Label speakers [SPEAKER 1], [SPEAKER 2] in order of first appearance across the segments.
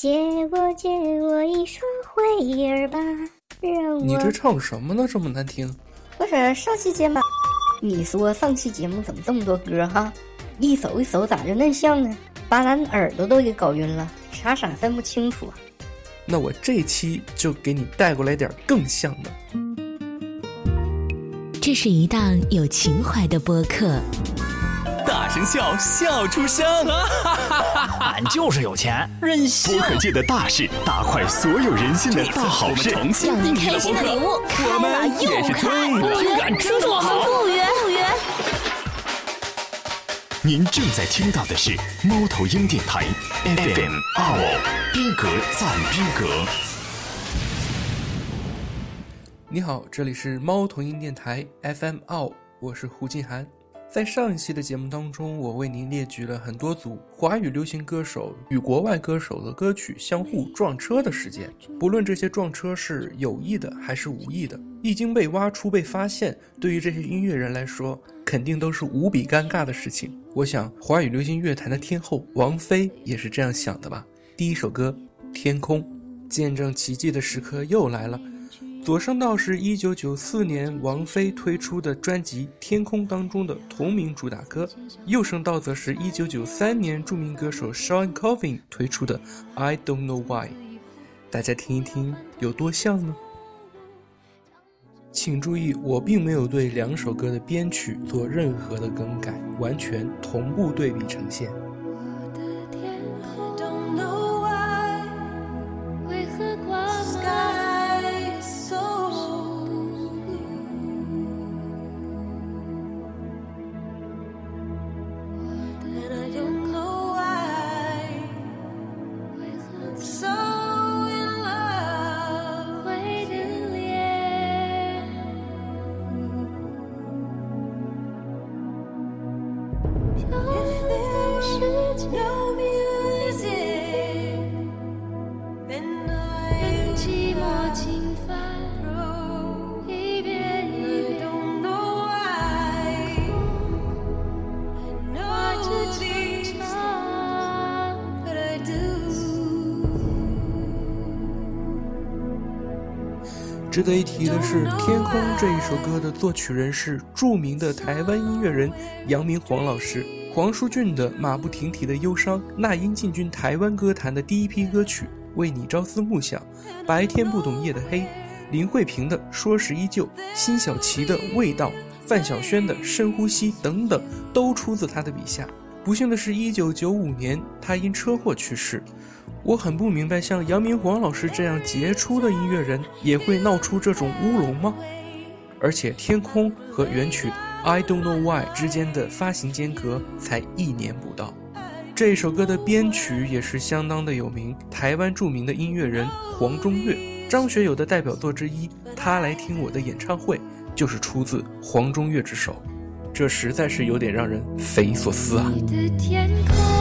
[SPEAKER 1] 借我借我一双慧眼吧，让我
[SPEAKER 2] 你这唱什么呢？这么难听。
[SPEAKER 1] 不是上期节目，你说上期节目怎么这么多歌哈？一首一首咋就那像呢？把咱耳朵都给搞晕了，傻傻分不清楚。
[SPEAKER 2] 那我这期就给你带过来点更像的。
[SPEAKER 3] 这是一档有情怀的播客，
[SPEAKER 4] 大声笑，笑出声。
[SPEAKER 5] 俺就是有钱，任性
[SPEAKER 4] 播。客界的大事，大快所有人心的大好事。
[SPEAKER 3] 让你开心的礼物开
[SPEAKER 4] 我们
[SPEAKER 3] 了又
[SPEAKER 4] 也是
[SPEAKER 3] 开，不约
[SPEAKER 5] 敢真说好
[SPEAKER 3] 不约不约。
[SPEAKER 4] 您正在听到的是猫头鹰电台 FM 二五逼格赞逼格。
[SPEAKER 2] 你好，这里是猫头鹰电台 FM 二，我是胡静涵。在上一期的节目当中，我为您列举了很多组华语流行歌手与国外歌手的歌曲相互撞车的事件。不论这些撞车是有意的还是无意的，一经被挖出、被发现，对于这些音乐人来说，肯定都是无比尴尬的事情。我想，华语流行乐坛的天后王菲也是这样想的吧。第一首歌《天空》，见证奇迹的时刻又来了。左声道是一九九四年王菲推出的专辑《天空》当中的同名主打歌，右声道则是一九九三年著名歌手 Sean Colvin 推出的《I Don't Know Why》。大家听一听，有多像呢？请注意，我并没有对两首歌的编曲做任何的更改，完全同步对比呈现。值得一提的是，《天空》这一首歌的作曲人是著名的台湾音乐人杨明煌老师。黄舒骏的《马不停蹄的忧伤》，那英进军台湾歌坛的第一批歌曲《为你朝思暮想》，白天不懂夜的黑，林慧萍的《说时依旧》，辛晓琪的《味道》，范晓萱的《深呼吸》等等，都出自他的笔下。不幸的是，一九九五年他因车祸去世。我很不明白，像杨明煌老师这样杰出的音乐人，也会闹出这种乌龙吗？而且，《天空》和原曲《I Don't Know Why》之间的发行间隔才一年不到。这首歌的编曲也是相当的有名，台湾著名的音乐人黄中岳，张学友的代表作之一《他来听我的演唱会》就是出自黄中岳之手，这实在是有点让人匪夷所思啊！
[SPEAKER 1] 你的天空，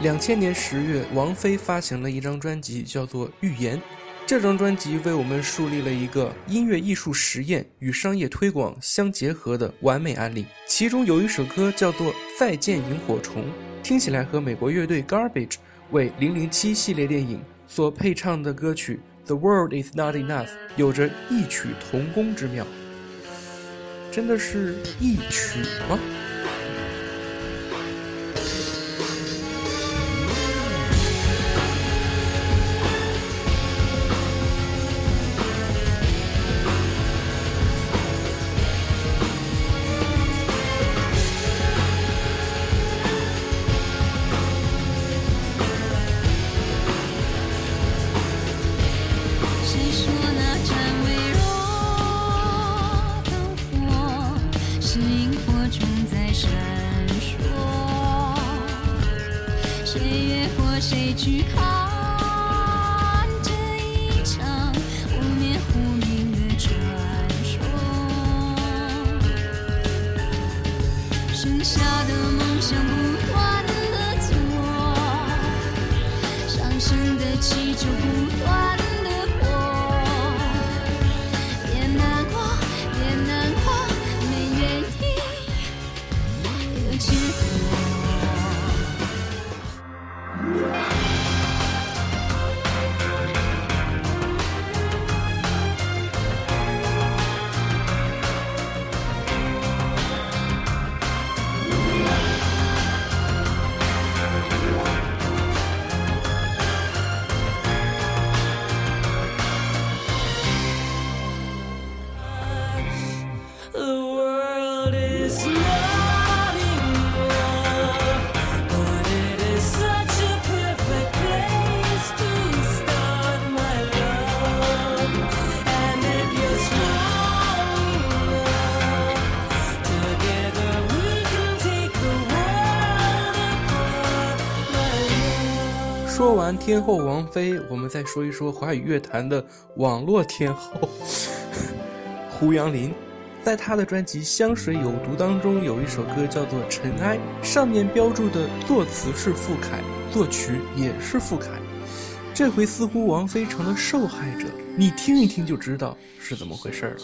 [SPEAKER 6] 两千年十月，王菲发行了一张专辑，叫做《预言》。这张专辑为我们树立了一个音乐艺术实验与商业推广相结合的完美案例。其中有一首歌叫做《再见萤火虫》，听起来和美国乐队 Garbage 为《零零七》系列电影所配唱的歌曲《The World Is Not Enough》有着异曲同工之妙。真的是异曲吗？
[SPEAKER 1] 去看。
[SPEAKER 6] 天后王菲，我们再说一说华语乐坛的网络天后 胡杨林。在她的专辑《香水有毒》当中，有一首歌叫做《尘埃》，上面标注的作词是傅凯，作曲也是傅凯。这回似乎王菲成了受害者，你听一听就知道是怎么回事了。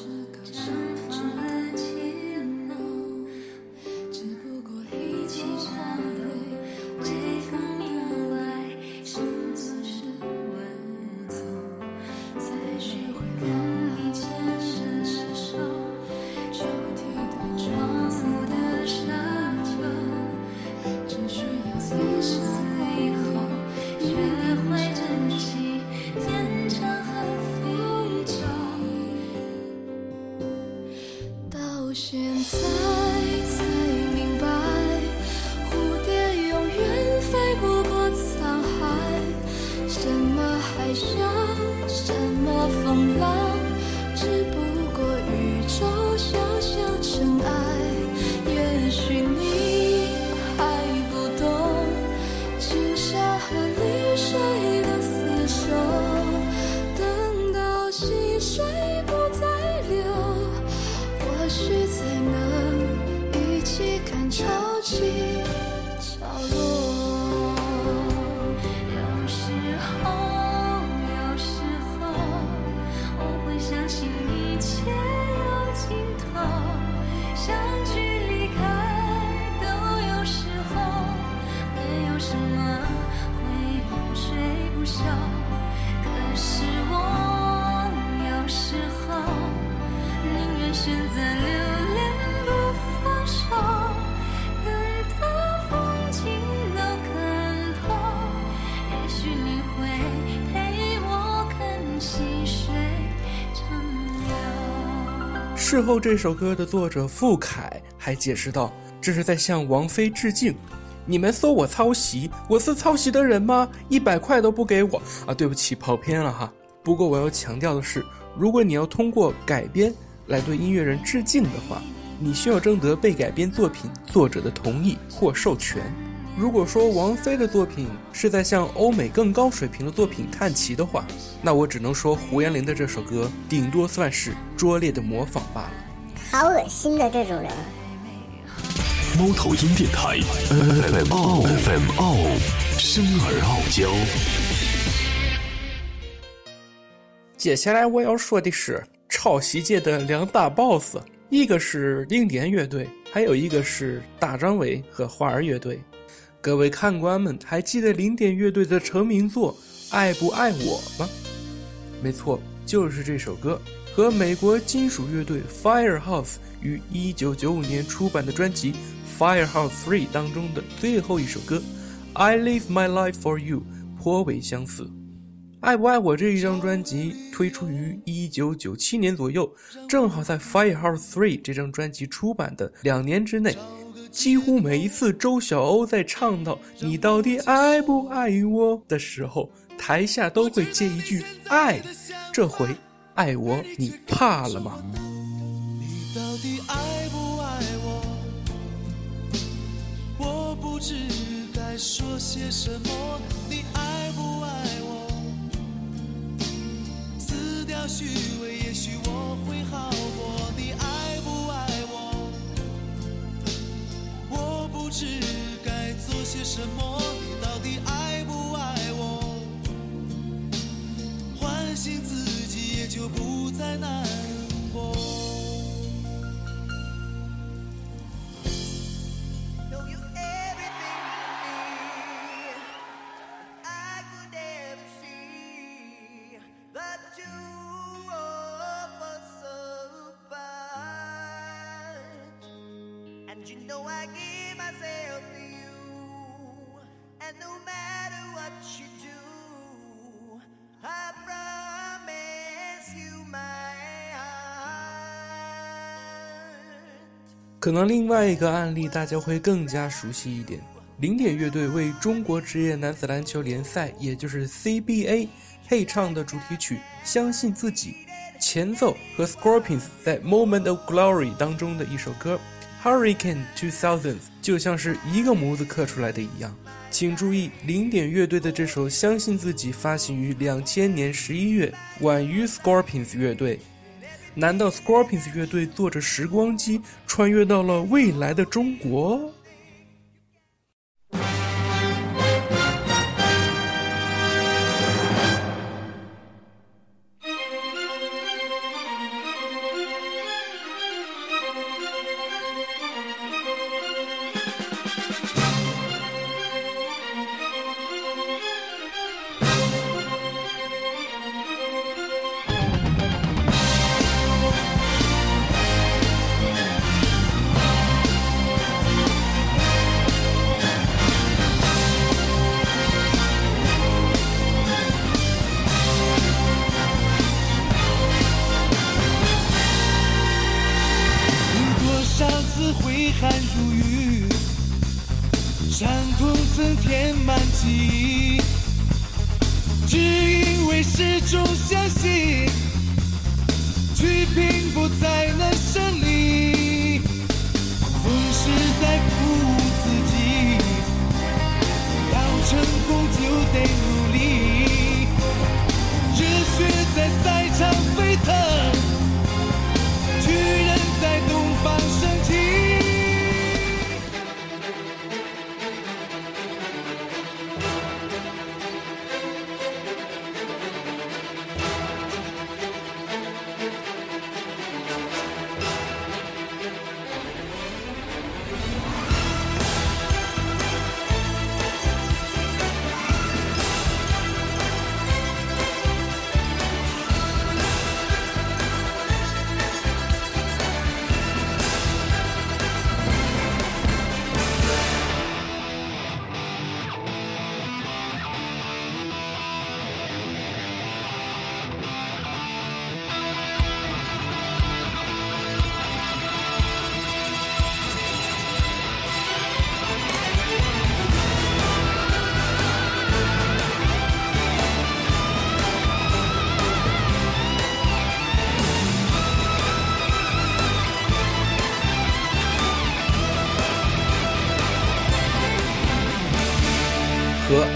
[SPEAKER 6] 事后，这首歌的作者傅凯还解释道：“这是在向王菲致敬。你们说我抄袭，我是抄袭的人吗？一百块都不给我啊！对不起，跑偏了哈。不过我要强调的是，如果你要通过改编来对音乐人致敬的话，你需要征得被改编作品作者的同意或授权。如果说王菲的作品是在向欧美更高水平的作品看齐的话，那我只能说胡彦林的这首歌顶多算是拙劣的模仿罢了。
[SPEAKER 7] 好恶心的这种人。
[SPEAKER 4] 猫头鹰电台 FM 二 FM 傲生而傲娇。
[SPEAKER 2] 接下来我要说的是抄袭界的两大 boss，一个是零点乐队，还有一个是大张伟和花儿乐队。各位看官们，还记得零点乐队的成名作《爱不爱我》吗？没错，就是这首歌，和美国金属乐队 Firehouse 于1995年出版的专辑《Firehouse Three》当中的最后一首歌《I Live My Life for You》颇为相似。《爱不爱我》这一张专辑推出于1997年左右，正好在《Firehouse Three》这张专辑出版的两年之内。几乎每一次周晓鸥在唱到“你到底爱不爱我”的时候，台下都会接一句“爱”。这回爱我，你怕了吗？
[SPEAKER 8] 你到底爱不爱我？我不知该说些什么。你爱不爱我？撕掉虚伪，也许我会好知该做些什么。你到底爱不爱我？唤醒自己，也就不再难过。
[SPEAKER 9] You everything to me.
[SPEAKER 2] 可能另外一个案例大家会更加熟悉一点。零点乐队为中国职业男子篮球联赛，也就是 CBA 配唱的主题曲《相信自己》，前奏和 Scorpions 在《Moment of Glory》当中的一首歌《Hurricane 2000》就像是一个模子刻出来的一样。请注意，零点乐队的这首《相信自己》发行于两千年十一月，晚于 Scorpions 乐队。难道 Scorpions 乐队坐着时光机穿越到了未来的中国？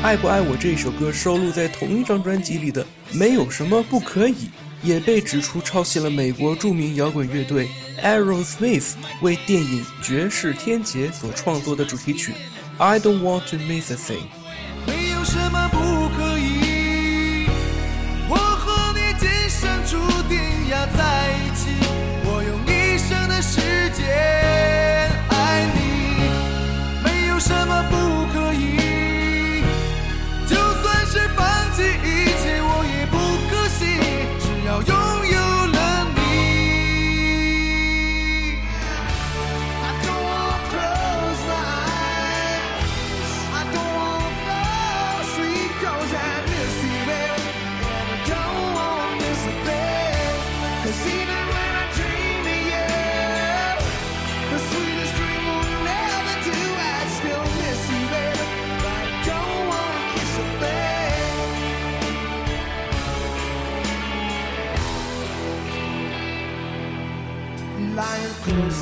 [SPEAKER 2] 爱不爱我》这首歌收录在同一张专辑里的《没有什么不可以》，也被指出抄袭了美国著名摇滚乐队 Aerosmith 为电影《绝世天劫》所创作的主题曲《I Don't Want to Miss a Thing》。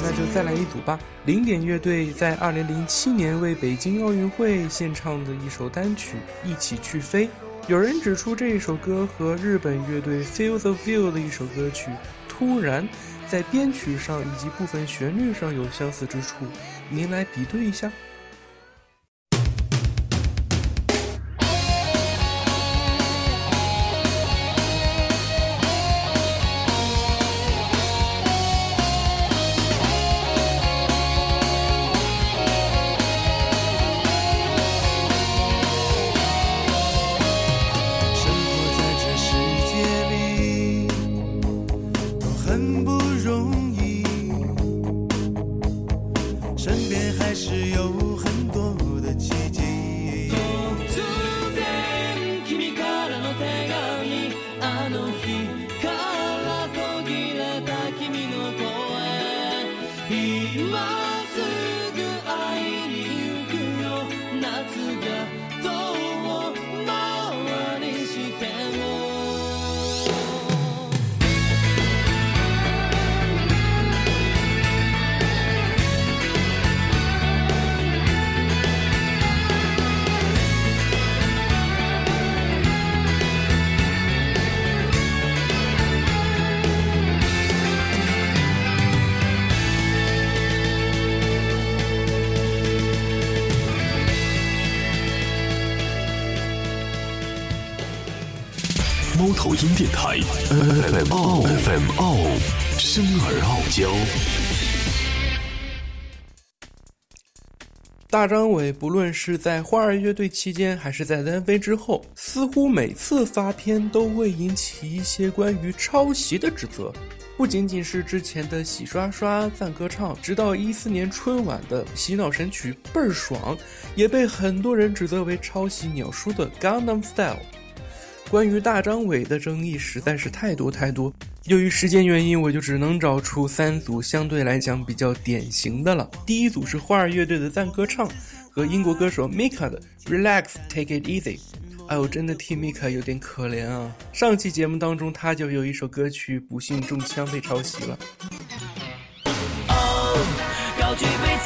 [SPEAKER 2] 那就再来一组吧。零点乐队在二零零七年为北京奥运会献唱的一首单曲《一起去飞》。有人指出这一首歌和日本乐队 Feel the View 的一首歌曲《突然》在编曲上以及部分旋律上有相似之处，您来比对一下。
[SPEAKER 4] 电台 FM 傲 FM 傲，生而傲娇。
[SPEAKER 2] 大张伟不论是在花儿乐队期间，还是在单飞之后，似乎每次发片都会引起一些关于抄袭的指责。不仅仅是之前的洗刷刷赞歌唱，直到一四年春晚的洗脑神曲倍儿爽，也被很多人指责为抄袭鸟叔的《Gangnam Style》。关于大张伟的争议实在是太多太多，由于时间原因，我就只能找出三组相对来讲比较典型的了。第一组是花儿乐队的赞歌唱和英国歌手 Mika 的《Relax Take It Easy》。哎，我真的替 Mika 有点可怜啊！上期节目当中，他就有一首歌曲不幸中枪被抄袭了。
[SPEAKER 10] 高举杯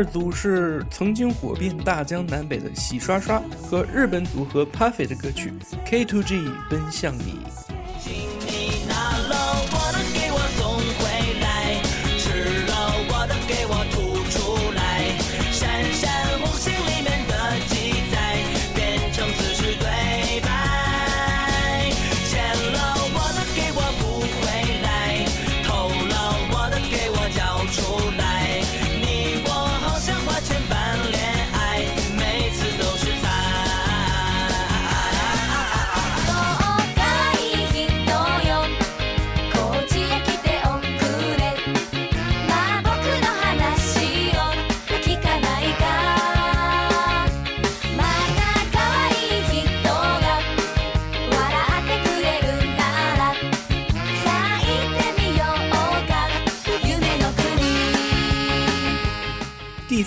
[SPEAKER 2] 二组是曾经火遍大江南北的洗刷刷和日本组合 Puffy 的歌曲《K2G 奔向你》。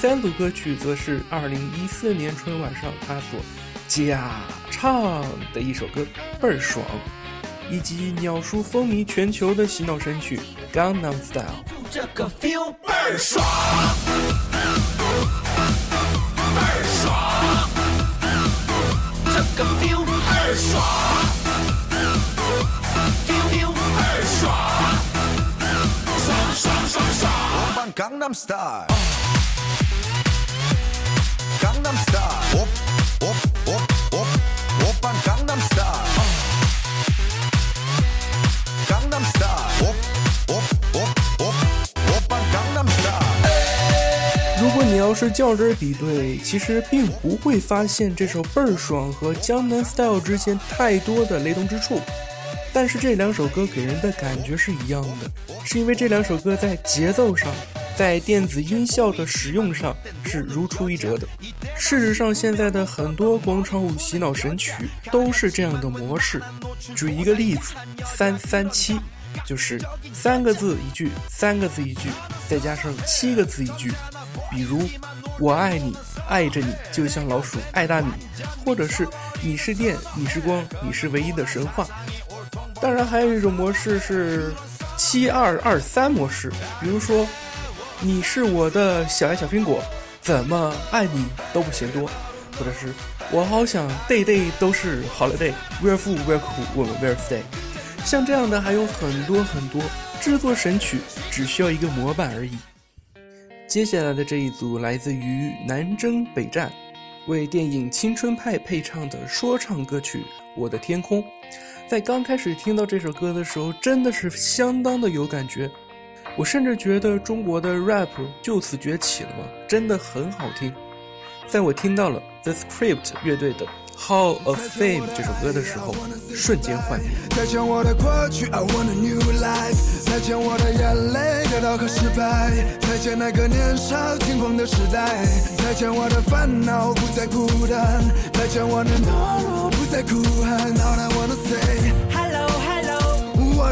[SPEAKER 2] 三组歌曲则是2014年春晚上他所假唱的一首歌《倍儿爽》，以及鸟叔风靡全球的洗脑神曲《Gangnam Style》。
[SPEAKER 10] 这个 feel 倍儿爽，倍儿爽，这个 feel 倍儿爽，feel feel 倍儿，爽
[SPEAKER 11] 江南 style，style，op op op op，op style，style，op op op op，op style。如果你
[SPEAKER 2] 要是较真比对，其实并不会发现这首倍儿爽和《江南 style》之间太多的雷同之处，但是这两首歌给人的感觉是一样的，是因为这两首歌在节奏上。在电子音效的使用上是如出一辙的。事实上，现在的很多广场舞洗脑神曲都是这样的模式。举一个例子，三三七，就是三个字一句，三个字一句，再加上七个字一句。比如，我爱你，爱着你，就像老鼠爱大米，或者是你是电，你是光，你是唯一的神话。当然，还有一种模式是七二二三模式，比如说，你是我的小爱小苹果，怎么爱你都不嫌多，或者是我好想 day day 都是 holiday，where f o o where cool 我们 where stay。像这样的还有很多很多，制作神曲只需要一个模板而已。接下来的这一组来自于南征北战，为电影《青春派》配唱的说唱歌曲《我的天空》。在刚开始听到这首歌的时候，真的是相当的有感觉。我甚至觉得中国的 rap 就此崛起了吗？真的很好听。在我听到了 The Script 乐队的《Hall of Fame》这首歌的时候，瞬间幻灭。
[SPEAKER 12] 再见我的过去，I want a new life。再见我的眼泪，得到和失败。再见那个年少轻狂的时代。再见我的烦恼，不再孤单。再见我的懦弱，不再哭喊。All I wanna say
[SPEAKER 10] Hello Hello，
[SPEAKER 12] 我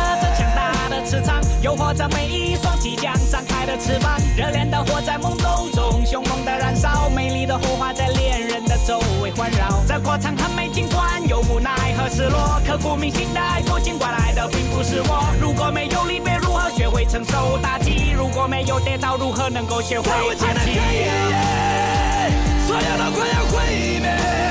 [SPEAKER 10] 磁场，诱惑着每一双即将张开的翅膀。热恋的火在懵懂中凶猛的燃烧，美丽的火花在恋人的周围环绕。这过程很美，尽管有无奈和失落，刻骨铭心的爱过，尽管来的并不是我。如果没有离别，如何学会承受打击？如果没有跌倒，如何能够学会
[SPEAKER 12] 在无尽
[SPEAKER 10] 爬起？
[SPEAKER 12] 的黑夜，所有都快要毁灭。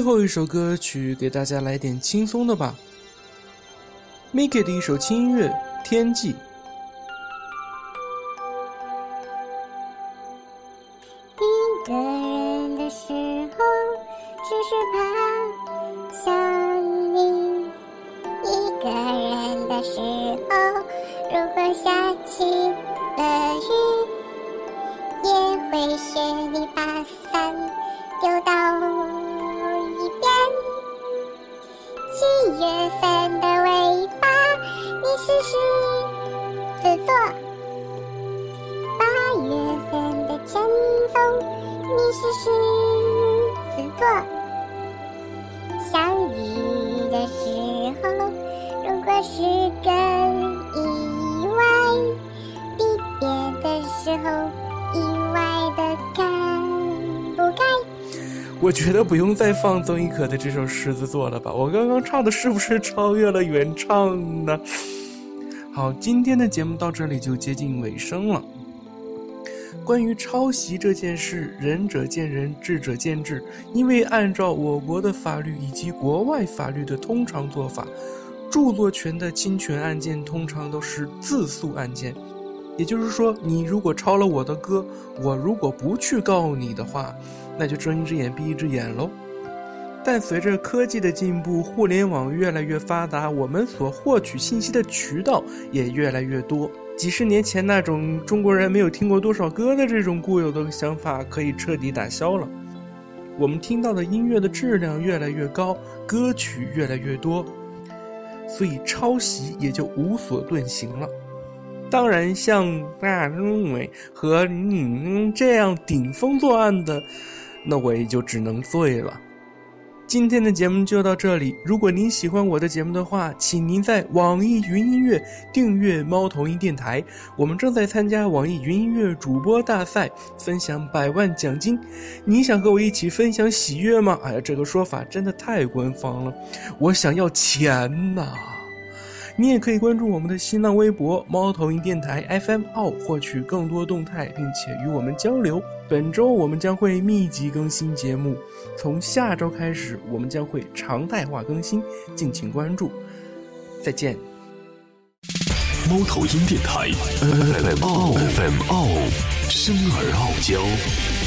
[SPEAKER 2] 最后一首歌曲给大家来点轻松的吧，Miki 的一首轻音乐《天际》。
[SPEAKER 7] 时候，意外的该不该？
[SPEAKER 2] 我觉得不用再放曾轶可的这首《狮子座》了吧？我刚刚唱的是不是超越了原唱呢？好，今天的节目到这里就接近尾声了。关于抄袭这件事，仁者见仁，智者见智。因为按照我国的法律以及国外法律的通常做法，著作权的侵权案件通常都是自诉案件。也就是说，你如果抄了我的歌，我如果不去告你的话，那就睁一只眼闭一只眼喽。但随着科技的进步，互联网越来越发达，我们所获取信息的渠道也越来越多。几十年前那种中国人没有听过多少歌的这种固有的想法，可以彻底打消了。我们听到的音乐的质量越来越高，歌曲越来越多，所以抄袭也就无所遁形了。当然，像大认为和你这样顶风作案的，那我也就只能醉了。今天的节目就到这里。如果您喜欢我的节目的话，请您在网易云音乐订阅猫头鹰电台。我们正在参加网易云音乐主播大赛，分享百万奖金。你想和我一起分享喜悦吗？哎呀，这个说法真的太官方了。我想要钱呐！你也可以关注我们的新浪微博“猫头鹰电台 FM 二”，获取更多动态，并且与我们交流。本周我们将会密集更新节目，从下周开始我们将会常态化更新，敬请关注。再见。
[SPEAKER 4] 猫头鹰电台 FM 傲 FM 傲，生而傲娇。